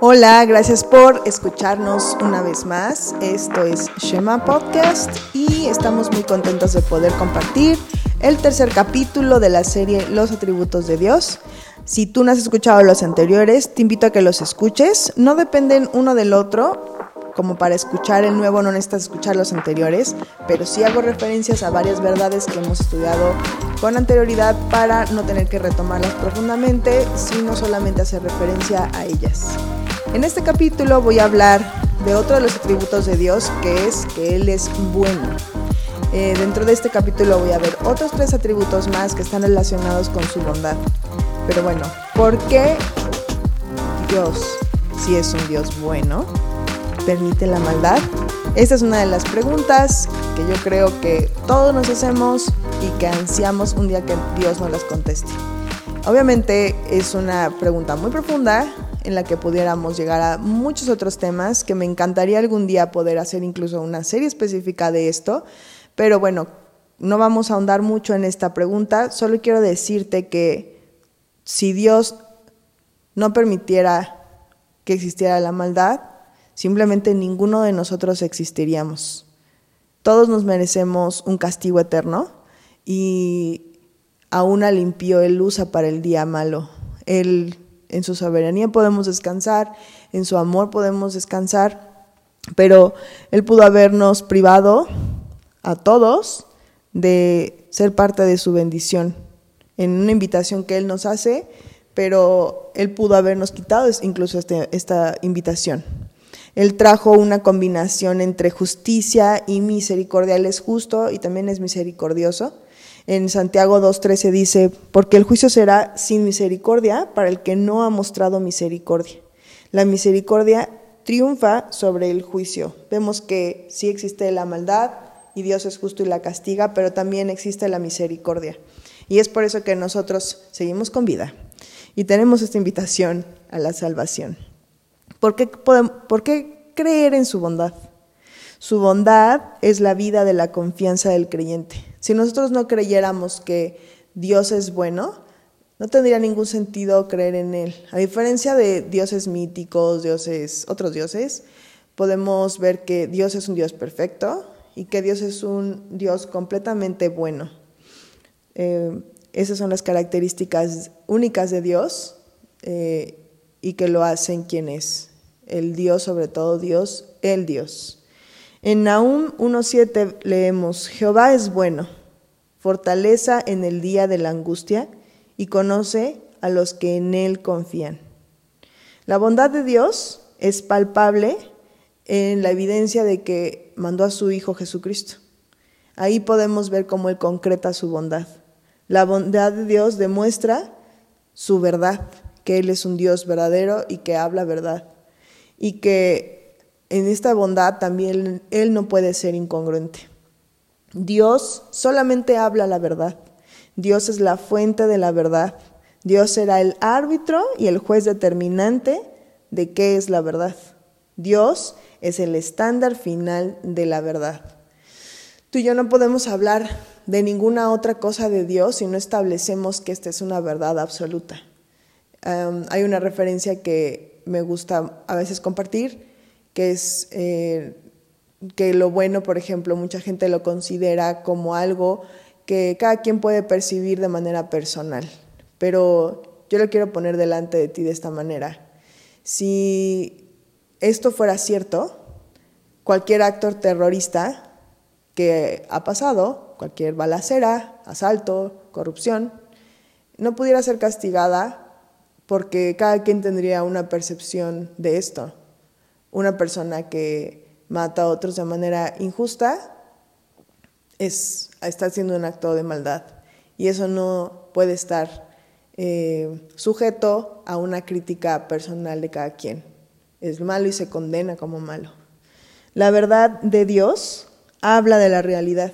Hola, gracias por escucharnos una vez más. Esto es Shema Podcast y estamos muy contentos de poder compartir el tercer capítulo de la serie Los atributos de Dios. Si tú no has escuchado los anteriores, te invito a que los escuches. No dependen uno del otro, como para escuchar el nuevo no necesitas escuchar los anteriores, pero sí hago referencias a varias verdades que hemos estudiado con anterioridad para no tener que retomarlas profundamente, sino solamente hacer referencia a ellas. En este capítulo voy a hablar de otro de los atributos de Dios, que es que Él es bueno. Eh, dentro de este capítulo voy a ver otros tres atributos más que están relacionados con su bondad. Pero bueno, ¿por qué Dios, si es un Dios bueno, permite la maldad? Esta es una de las preguntas que yo creo que todos nos hacemos y que ansiamos un día que Dios nos las conteste. Obviamente es una pregunta muy profunda en la que pudiéramos llegar a muchos otros temas que me encantaría algún día poder hacer incluso una serie específica de esto, pero bueno, no vamos a ahondar mucho en esta pregunta, solo quiero decirte que si Dios no permitiera que existiera la maldad, simplemente ninguno de nosotros existiríamos. Todos nos merecemos un castigo eterno y aún limpió Él usa para el día malo. Él en su soberanía podemos descansar, en su amor podemos descansar, pero Él pudo habernos privado a todos de ser parte de su bendición en una invitación que Él nos hace, pero Él pudo habernos quitado incluso este, esta invitación. Él trajo una combinación entre justicia y misericordia. Él es justo y también es misericordioso. En Santiago 2.13 dice, porque el juicio será sin misericordia para el que no ha mostrado misericordia. La misericordia triunfa sobre el juicio. Vemos que sí existe la maldad y Dios es justo y la castiga, pero también existe la misericordia. Y es por eso que nosotros seguimos con vida y tenemos esta invitación a la salvación. ¿Por qué, ¿Por qué creer en su bondad? Su bondad es la vida de la confianza del creyente. Si nosotros no creyéramos que Dios es bueno, no tendría ningún sentido creer en Él. A diferencia de dioses míticos, dioses, otros dioses, podemos ver que Dios es un Dios perfecto y que Dios es un Dios completamente bueno. Eh, esas son las características únicas de Dios eh, y que lo hacen quien es. El Dios, sobre todo Dios, el Dios. En Nahum 1.7 leemos, Jehová es bueno, fortaleza en el día de la angustia y conoce a los que en él confían. La bondad de Dios es palpable en la evidencia de que mandó a su Hijo Jesucristo. Ahí podemos ver cómo Él concreta su bondad. La bondad de Dios demuestra su verdad, que Él es un Dios verdadero y que habla verdad. Y que en esta bondad también Él no puede ser incongruente. Dios solamente habla la verdad. Dios es la fuente de la verdad. Dios será el árbitro y el juez determinante de qué es la verdad. Dios es el estándar final de la verdad. Tú y yo no podemos hablar de ninguna otra cosa de Dios si no establecemos que esta es una verdad absoluta. hay una referencia que me gusta a veces compartir que es eh, que lo bueno, por ejemplo, mucha gente lo considera como algo que cada quien puede percibir de manera personal, pero yo lo quiero poner delante de ti de esta manera. Si esto fuera cierto, cualquier actor terrorista que ha pasado, cualquier balacera, asalto, corrupción, no pudiera ser castigada porque cada quien tendría una percepción de esto una persona que mata a otros de manera injusta es, está haciendo un acto de maldad. Y eso no puede estar eh, sujeto a una crítica personal de cada quien. Es malo y se condena como malo. La verdad de Dios habla de la realidad.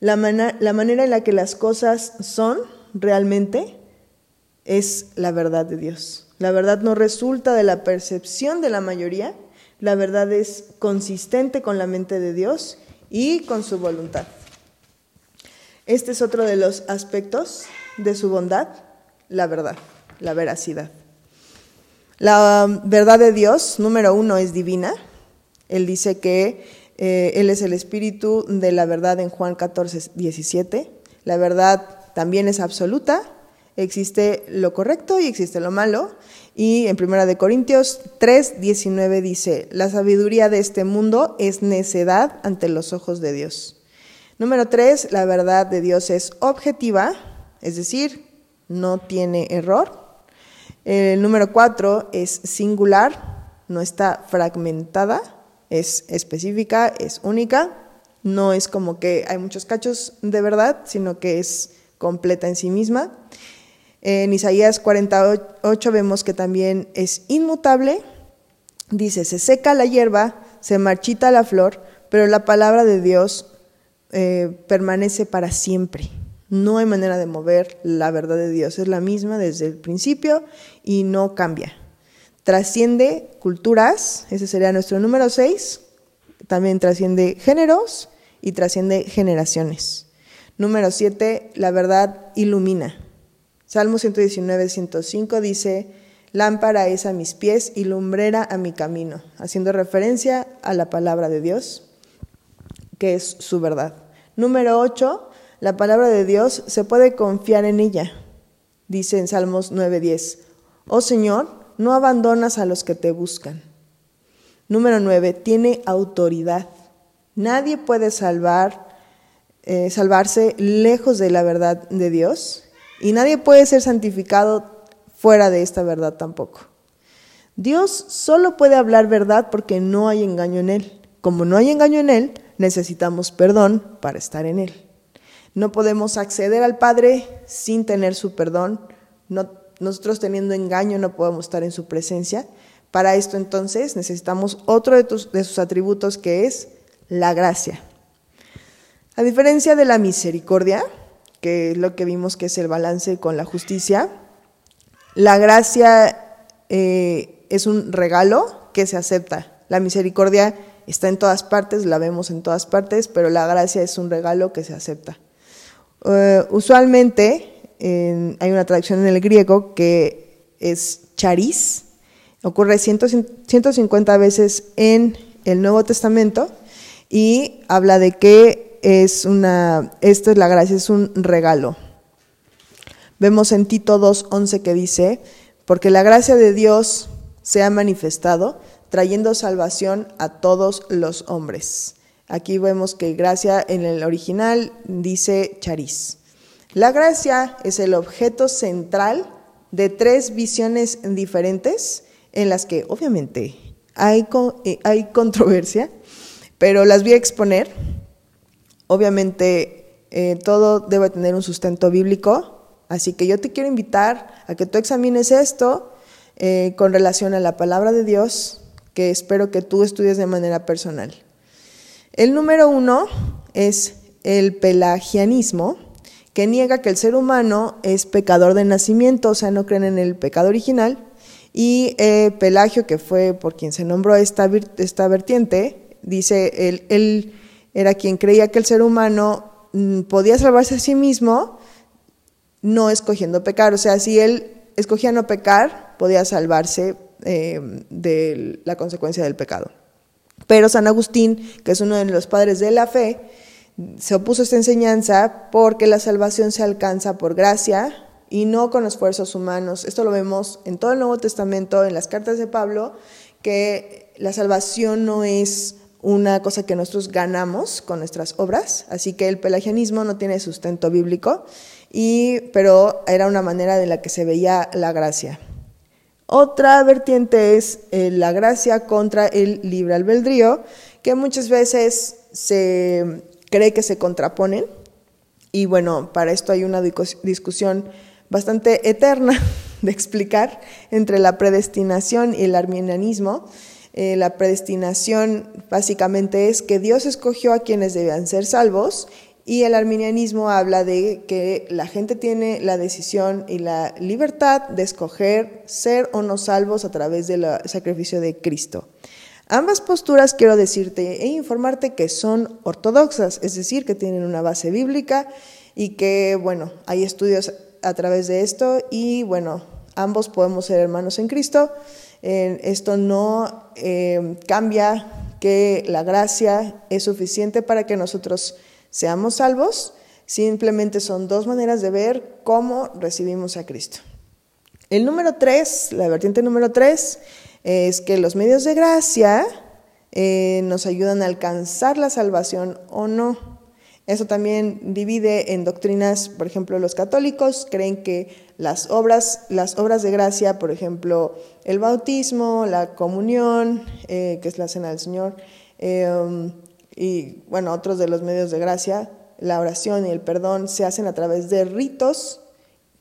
La, la manera en la que las cosas son realmente es la verdad de Dios. La verdad no resulta de la percepción de la mayoría, la verdad es consistente con la mente de Dios y con su voluntad. Este es otro de los aspectos de su bondad, la verdad, la veracidad. La verdad de Dios, número uno, es divina. Él dice que eh, Él es el espíritu de la verdad en Juan 14, 17. La verdad también es absoluta. Existe lo correcto y existe lo malo. Y en Primera de Corintios 3, 19 dice, la sabiduría de este mundo es necedad ante los ojos de Dios. Número 3, la verdad de Dios es objetiva, es decir, no tiene error. El número 4 es singular, no está fragmentada, es específica, es única. No es como que hay muchos cachos de verdad, sino que es completa en sí misma. En Isaías 48 vemos que también es inmutable. Dice, se seca la hierba, se marchita la flor, pero la palabra de Dios eh, permanece para siempre. No hay manera de mover la verdad de Dios. Es la misma desde el principio y no cambia. Trasciende culturas, ese sería nuestro número 6. También trasciende géneros y trasciende generaciones. Número 7, la verdad ilumina. Salmo 119, 105 dice, lámpara es a mis pies y lumbrera a mi camino, haciendo referencia a la palabra de Dios, que es su verdad. Número 8, la palabra de Dios se puede confiar en ella. Dice en Salmos 9:10, Oh Señor, no abandonas a los que te buscan. Número 9, tiene autoridad. Nadie puede salvar, eh, salvarse lejos de la verdad de Dios y nadie puede ser santificado fuera de esta verdad tampoco. Dios solo puede hablar verdad porque no hay engaño en Él. Como no hay engaño en Él, necesitamos perdón para estar en Él. No podemos acceder al Padre sin tener su perdón. nosotros teniendo engaño no podemos estar en su presencia. Para esto entonces necesitamos otro de, sus atributos que es la gracia. A diferencia de la misericordia, que es lo que vimos que es el balance con la justicia. La gracia eh, es un regalo que se acepta. La misericordia está en todas partes, la vemos en todas partes, pero la gracia es un regalo que se acepta. Eh, usualmente hay una traducción en el griego que es charis, ocurre 150 veces en el Nuevo Testamento y habla de que es una, esto es la gracia, es un regalo. Vemos en Tito 2.11 que dice, porque la gracia de Dios se ha manifestado, trayendo salvación a todos los hombres. Aquí vemos que gracia en el original dice charis. La gracia es el objeto central de tres visiones diferentes en las que obviamente hay, eh, hay controversia, pero las voy a exponer Obviamente, eh, todo debe tener un sustento bíblico, así que yo te quiero invitar a que tú examines esto eh, con relación a la palabra de Dios, que espero que tú estudies de manera personal. El número uno es el pelagianismo, que niega que el ser humano es pecador de nacimiento, o sea, no creen en el pecado original. Y eh, Pelagio, que fue por quien se nombró esta, esta vertiente, dice, el, el era quien creía que el ser humano mm, podía salvarse a sí mismo no escogiendo pecar. O sea, si él escogía no pecar, podía salvarse eh, de la consecuencia del pecado. Pero San Agustín, que es uno de los padres de la fe, se opuso a esta enseñanza porque la salvación se alcanza por gracia y no con esfuerzos humanos. Esto lo vemos en todo el Nuevo Testamento, en las cartas de Pablo, que la salvación no es una cosa que nosotros ganamos con nuestras obras, así que el pelagianismo no tiene sustento bíblico, y, pero era una manera de la que se veía la gracia. Otra vertiente es eh, la gracia contra el libre albedrío, que muchas veces se cree que se contraponen, y bueno, para esto hay una discusión bastante eterna de explicar entre la predestinación y el arminianismo. Eh, la predestinación básicamente es que Dios escogió a quienes debían ser salvos y el arminianismo habla de que la gente tiene la decisión y la libertad de escoger ser o no salvos a través del sacrificio de Cristo. Ambas posturas quiero decirte e informarte que son ortodoxas, es decir, que tienen una base bíblica y que, bueno, hay estudios a través de esto y, bueno, ambos podemos ser hermanos en Cristo esto no eh, cambia que la gracia es suficiente para que nosotros seamos salvos, simplemente son dos maneras de ver cómo recibimos a Cristo. El número tres, la vertiente número tres, es que los medios de gracia eh, nos ayudan a alcanzar la salvación o no. Eso también divide en doctrinas, por ejemplo, los católicos creen que las obras, las obras de gracia, por ejemplo, el bautismo, la comunión, eh, que es la cena del Señor, em, y bueno, otros de los medios de gracia, la oración y el perdón se hacen a través de ritos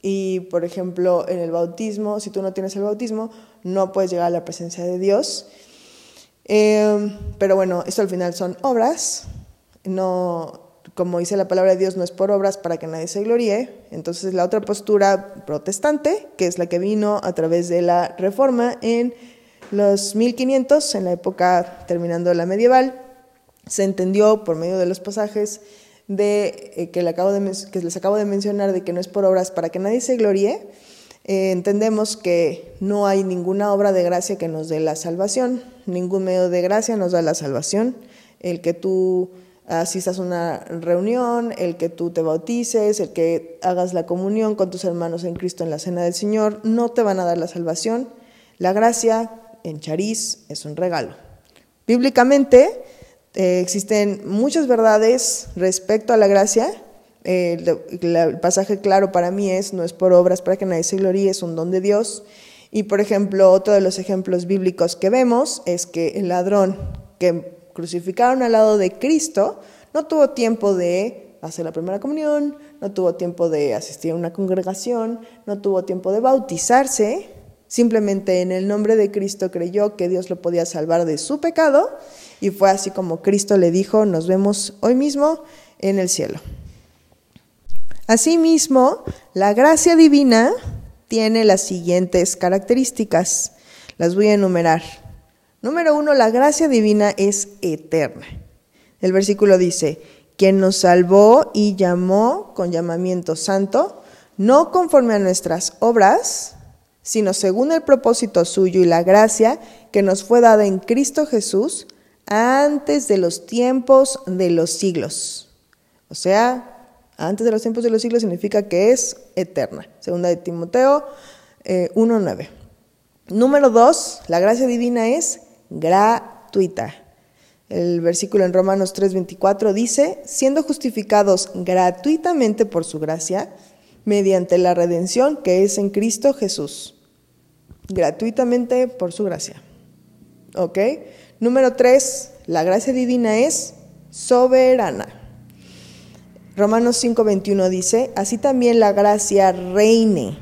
y, por ejemplo, en el bautismo, si tú no tienes el bautismo, no puedes llegar a la presencia de Dios. Em, pero bueno, esto al final son obras, no, como dice la palabra de Dios, no es por obras para que nadie se gloríe. Entonces la otra postura protestante, que es la que vino a través de la reforma en los 1500, en la época terminando la medieval, se entendió por medio de los pasajes de, eh, que, acabo de, les acabo de mencionar, de que no es por obras para que nadie se gloríe, eh, entendemos que no hay ninguna obra de gracia que nos dé la salvación, ningún medio de gracia nos da la salvación. El que tú asistas a una reunión, el que tú te bautices, el que hagas la comunión con tus hermanos en Cristo en la cena del Señor, no te van a dar la salvación. La gracia en Chariz es un regalo. Bíblicamente eh, existen muchas verdades respecto a la gracia. Eh, el, pasaje claro para mí es, no es por obras para que nadie se gloríe, es un don de Dios. Y por ejemplo, otro de los ejemplos bíblicos que vemos es que el ladrón que crucificaron al lado de Cristo no tuvo tiempo de hacer la primera comunión, no tuvo tiempo de asistir a una congregación, no tuvo tiempo de bautizarse, simplemente en el nombre de Cristo creyó que Dios lo podía salvar de su pecado y fue así como Cristo le dijo, nos vemos hoy mismo en el cielo. Asimismo, la gracia divina tiene las siguientes características. Las voy a enumerar. Número uno, la gracia divina es eterna. El versículo dice, quien nos salvó y llamó con llamamiento santo, no conforme a nuestras obras, sino según el propósito suyo y la gracia que nos fue dada en Cristo Jesús antes de los tiempos de los siglos. O sea, antes de los tiempos de los siglos significa que es eterna. Segunda de Timoteo 1.9. Eh, Número dos, la gracia divina es gratuita. El versículo en Romanos 3:24 dice, siendo justificados gratuitamente por su gracia, mediante la redención que es en Cristo Jesús. Gratuitamente por su gracia. ¿Ok? Número 3, la gracia divina es soberana. Romanos 5:21 dice, así también la gracia reine.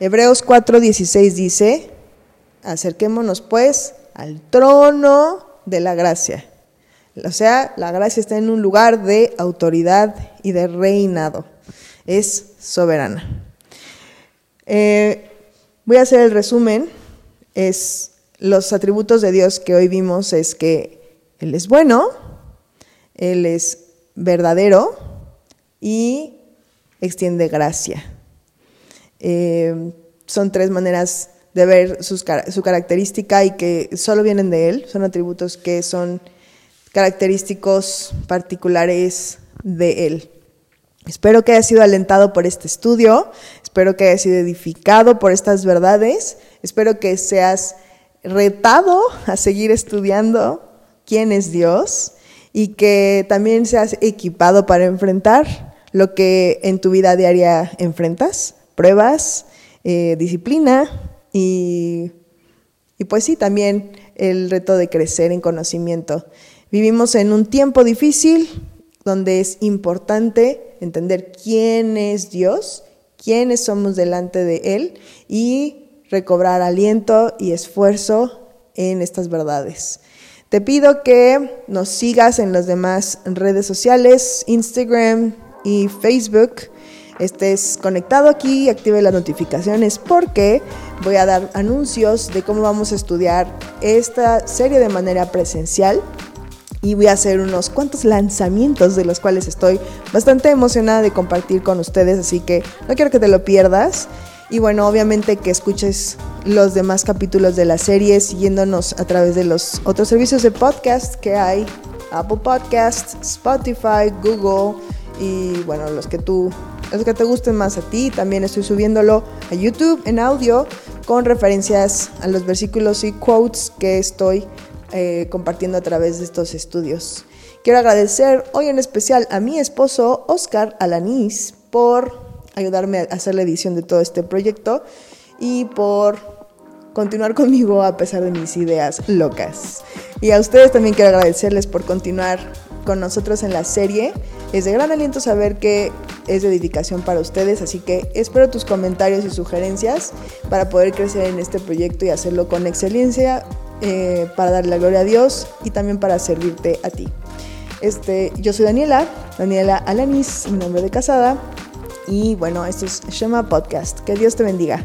Hebreos 4:16 dice, acerquémonos pues al trono de la gracia. O sea, la gracia está en un lugar de autoridad y de reinado. Es soberana. Eh, voy a hacer el resumen. Es los atributos de Dios que hoy vimos es que Él es bueno, Él es verdadero y extiende gracia. Eh, son tres maneras de ver su característica y que solo vienen de Él, son atributos que son característicos particulares de Él. Espero que haya sido alentado por este estudio, espero que haya sido edificado por estas verdades, espero que seas retado a seguir estudiando quién es Dios y que también seas equipado para enfrentar lo que en tu vida diaria enfrentas, pruebas, eh, disciplina y, y pues sí, también el reto de crecer en conocimiento. Vivimos en un tiempo difícil donde es importante entender quién es Dios, quiénes somos delante de Él y recobrar aliento y esfuerzo en estas verdades. Te pido que nos sigas en las demás redes sociales, Instagram y Facebook. Estés conectado aquí active las notificaciones porque voy a dar anuncios de cómo vamos a estudiar esta serie de manera presencial y voy a hacer unos cuantos lanzamientos de los cuales estoy bastante emocionada de compartir con ustedes, así que no quiero que te lo pierdas. Y bueno, obviamente que escuches los demás capítulos de la serie siguiéndonos a través de los otros servicios de podcast que hay, Apple Podcasts, Spotify, Google y bueno, los que tú los que te gusten más a ti. También estoy subiéndolo a YouTube en audio con referencias a los versículos y quotes que estoy eh, compartiendo a través de estos estudios. Quiero agradecer hoy en especial a mi esposo Oscar Alanís por ayudarme a hacer la edición de todo este proyecto y por continuar conmigo a pesar de mis ideas locas. Y a ustedes también quiero agradecerles por continuar con nosotros en la serie. Es de gran aliento saber que es de dedicación para ustedes, así que espero tus comentarios y sugerencias para poder crecer en este proyecto y hacerlo con excelencia eh, para darle la gloria a Dios y también para servirte a ti. Este, yo soy Daniela, Daniela Alanis, mi nombre de casada. Y bueno, esto es Shema Podcast. Que Dios te bendiga.